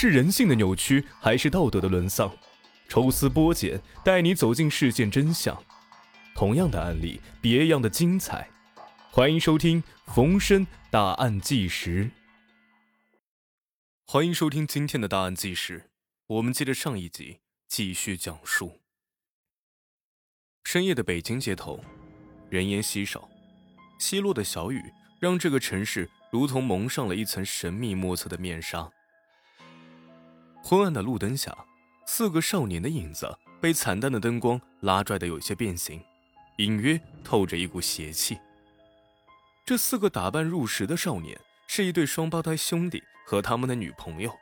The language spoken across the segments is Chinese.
是人性的扭曲，还是道德的沦丧？抽丝剥茧，带你走进事件真相。同样的案例，别样的精彩。欢迎收听《逢申大案纪实》。欢迎收听今天的大案纪实。我们接着上一集继续讲述。深夜的北京街头，人烟稀少，稀落的小雨让这个城市如同蒙上了一层神秘莫测的面纱。昏暗的路灯下。四个少年的影子被惨淡的灯光拉拽的有些变形，隐约透着一股邪气。这四个打扮入时的少年是一对双胞胎兄弟和他们的女朋友，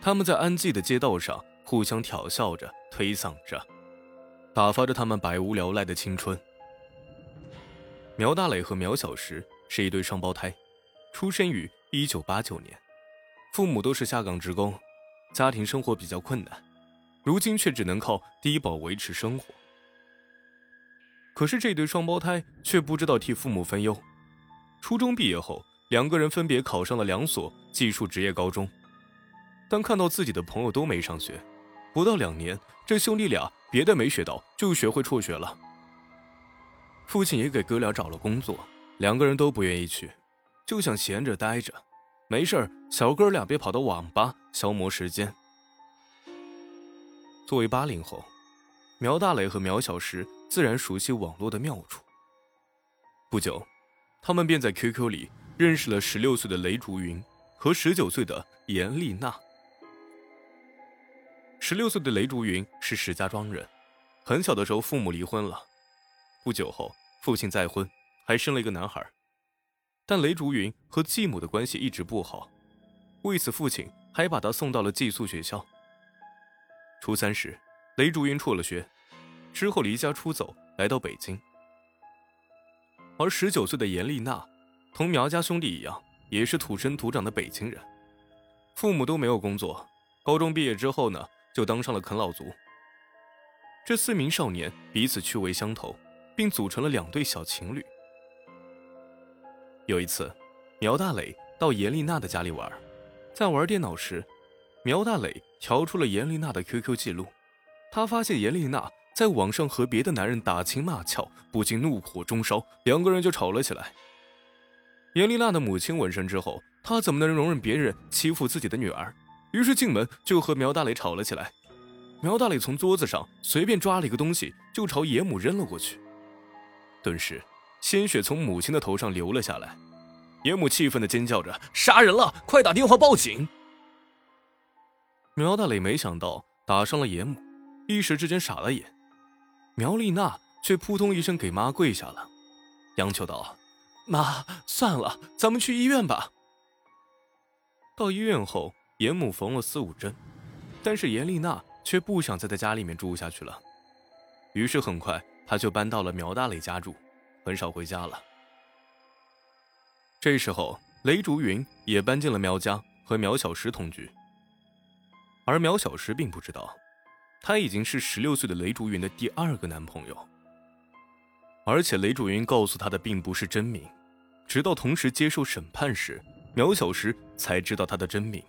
他们在安静的街道上互相调笑着、推搡着，打发着他们百无聊赖的青春。苗大磊和苗小石是一对双胞胎，出生于一九八九年，父母都是下岗职工，家庭生活比较困难。如今却只能靠低保维持生活。可是这对双胞胎却不知道替父母分忧。初中毕业后，两个人分别考上了两所技术职业高中。当看到自己的朋友都没上学，不到两年，这兄弟俩别的没学到，就学会辍学了。父亲也给哥俩找了工作，两个人都不愿意去，就想闲着待着，没事小哥俩别跑到网吧消磨时间。作为八零后，苗大磊和苗小石自然熟悉网络的妙处。不久，他们便在 QQ 里认识了十六岁的雷竹云和十九岁的严丽娜。十六岁的雷竹云是石家庄人，很小的时候父母离婚了，不久后父亲再婚，还生了一个男孩。但雷竹云和继母的关系一直不好，为此父亲还把他送到了寄宿学校。初三时，雷竹云辍了学，之后离家出走，来到北京。而十九岁的严丽娜，同苗家兄弟一样，也是土生土长的北京人，父母都没有工作，高中毕业之后呢，就当上了啃老族。这四名少年彼此趣味相投，并组成了两对小情侣。有一次，苗大磊到严丽娜的家里玩，在玩电脑时。苗大磊调出了严丽娜的 QQ 记录，他发现严丽娜在网上和别的男人打情骂俏，不禁怒火中烧，两个人就吵了起来。严丽娜的母亲闻声之后，她怎么能容忍别人欺负自己的女儿？于是进门就和苗大磊吵了起来。苗大磊从桌子上随便抓了一个东西，就朝严母扔了过去，顿时鲜血从母亲的头上流了下来。严母气愤的尖叫着：“杀人了！快打电话报警！”苗大磊没想到打伤了严母，一时之间傻了眼。苗丽娜却扑通一声给妈跪下了，央求道：“妈，算了，咱们去医院吧。”到医院后，严母缝了四五针，但是严丽娜却不想再在家里面住下去了，于是很快她就搬到了苗大磊家住，很少回家了。这时候，雷竹云也搬进了苗家，和苗小石同居。而苗小石并不知道，他已经是十六岁的雷竹云的第二个男朋友。而且雷竹云告诉他的并不是真名，直到同时接受审判时，苗小石才知道他的真名。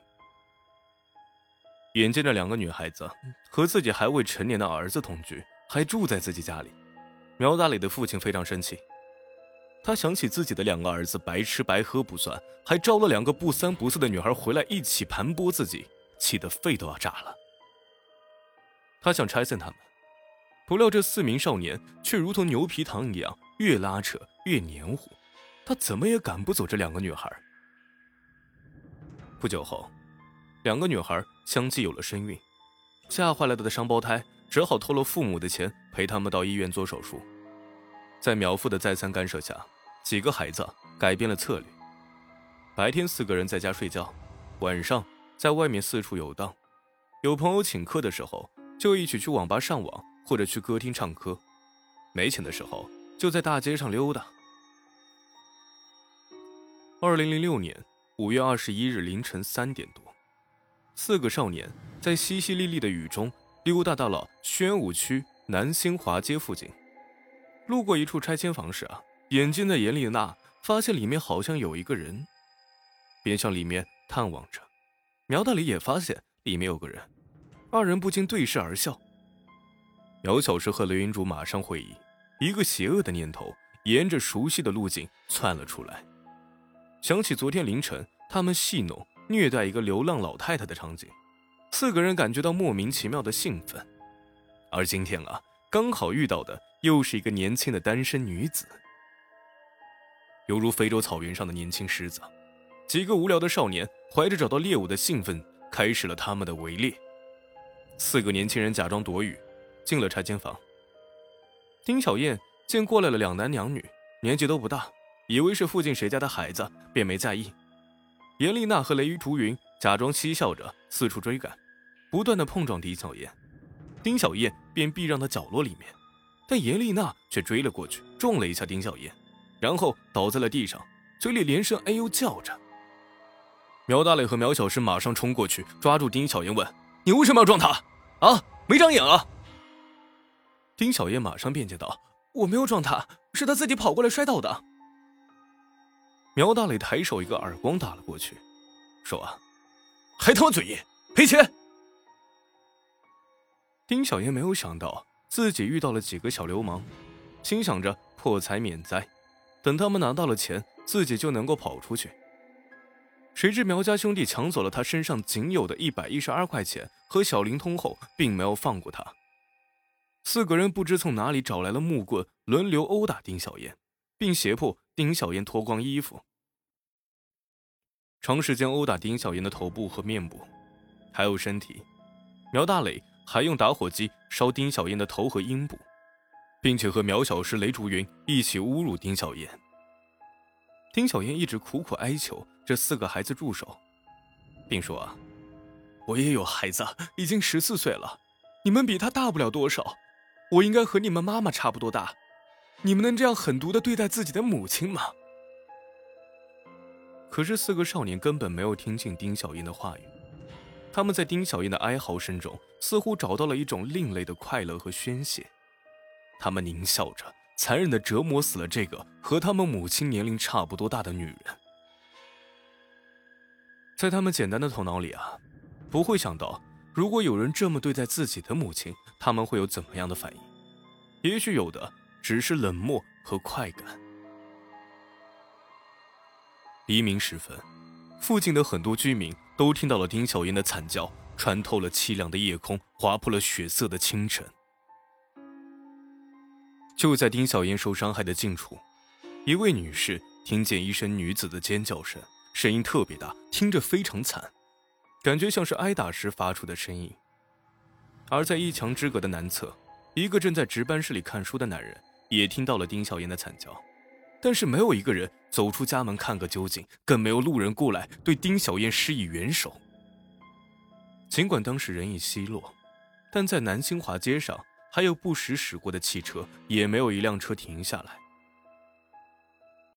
眼见着两个女孩子和自己还未成年的儿子同居，还住在自己家里，苗大磊的父亲非常生气。他想起自己的两个儿子白吃白喝不算，还招了两个不三不四的女孩回来一起盘剥自己。气得肺都要炸了。他想拆散他们，不料这四名少年却如同牛皮糖一样，越拉扯越黏糊。他怎么也赶不走这两个女孩。不久后，两个女孩相继有了身孕，吓坏了他的双胞胎只好偷了父母的钱陪他们到医院做手术。在苗父的再三干涉下，几个孩子改变了策略。白天四个人在家睡觉，晚上。在外面四处游荡，有朋友请客的时候，就一起去网吧上网或者去歌厅唱歌；没钱的时候，就在大街上溜达。二零零六年五月二十一日凌晨三点多，四个少年在淅淅沥沥的雨中溜达到了宣武区南新华街附近。路过一处拆迁房时啊，眼尖的严丽娜发现里面好像有一个人，便向里面探望着。苗大雷也发现里面有个人，二人不禁对视而笑。苗小石和雷云竹马上会意，一个邪恶的念头沿着熟悉的路径窜了出来，想起昨天凌晨他们戏弄虐待一个流浪老太太的场景，四个人感觉到莫名其妙的兴奋。而今天啊，刚好遇到的又是一个年轻的单身女子，犹如非洲草原上的年轻狮子。几个无聊的少年怀着找到猎物的兴奋，开始了他们的围猎。四个年轻人假装躲雨，进了拆迁房。丁小燕见过来了两男两女，年纪都不大，以为是附近谁家的孩子，便没在意。严丽娜和雷雨竹云假装嬉笑着四处追赶，不断的碰撞丁小燕。丁小燕便避让到角落里面，但严丽娜却追了过去，撞了一下丁小燕，然后倒在了地上，嘴里连声“哎呦”叫着。苗大磊和苗小石马上冲过去，抓住丁小燕问：“你为什么要撞她？啊，没长眼啊！”丁小燕马上辩解道：“我没有撞她，是她自己跑过来摔倒的。”苗大磊抬手一个耳光打了过去，说：“啊，还他妈嘴硬，赔钱！”丁小燕没有想到自己遇到了几个小流氓，心想着破财免灾，等他们拿到了钱，自己就能够跑出去。谁知苗家兄弟抢走了他身上仅有的一百一十二块钱和小灵通后，并没有放过他。四个人不知从哪里找来了木棍，轮流殴打丁小燕，并胁迫丁小燕脱光衣服，长时间殴打丁小燕的头部和面部，还有身体。苗大磊。还用打火机烧丁小燕的头和阴部，并且和苗小石、雷竹云一起侮辱丁小燕。丁小燕一直苦苦哀求这四个孩子住手，并说：“啊，我也有孩子，已经十四岁了，你们比他大不了多少，我应该和你们妈妈差不多大，你们能这样狠毒的对待自己的母亲吗？”可是四个少年根本没有听进丁小燕的话语。他们在丁小燕的哀嚎声中，似乎找到了一种另类的快乐和宣泄。他们狞笑着，残忍地折磨死了这个和他们母亲年龄差不多大的女人。在他们简单的头脑里啊，不会想到，如果有人这么对待自己的母亲，他们会有怎么样的反应？也许有的只是冷漠和快感。黎明时分。附近的很多居民都听到了丁小燕的惨叫，穿透了凄凉的夜空，划破了血色的清晨。就在丁小燕受伤害的近处，一位女士听见一声女子的尖叫声，声音特别大，听着非常惨，感觉像是挨打时发出的声音。而在一墙之隔的南侧，一个正在值班室里看书的男人也听到了丁小燕的惨叫。但是没有一个人走出家门看个究竟，更没有路人过来对丁小燕施以援手。尽管当时人已稀落，但在南新华街上还有不时驶过的汽车，也没有一辆车停下来。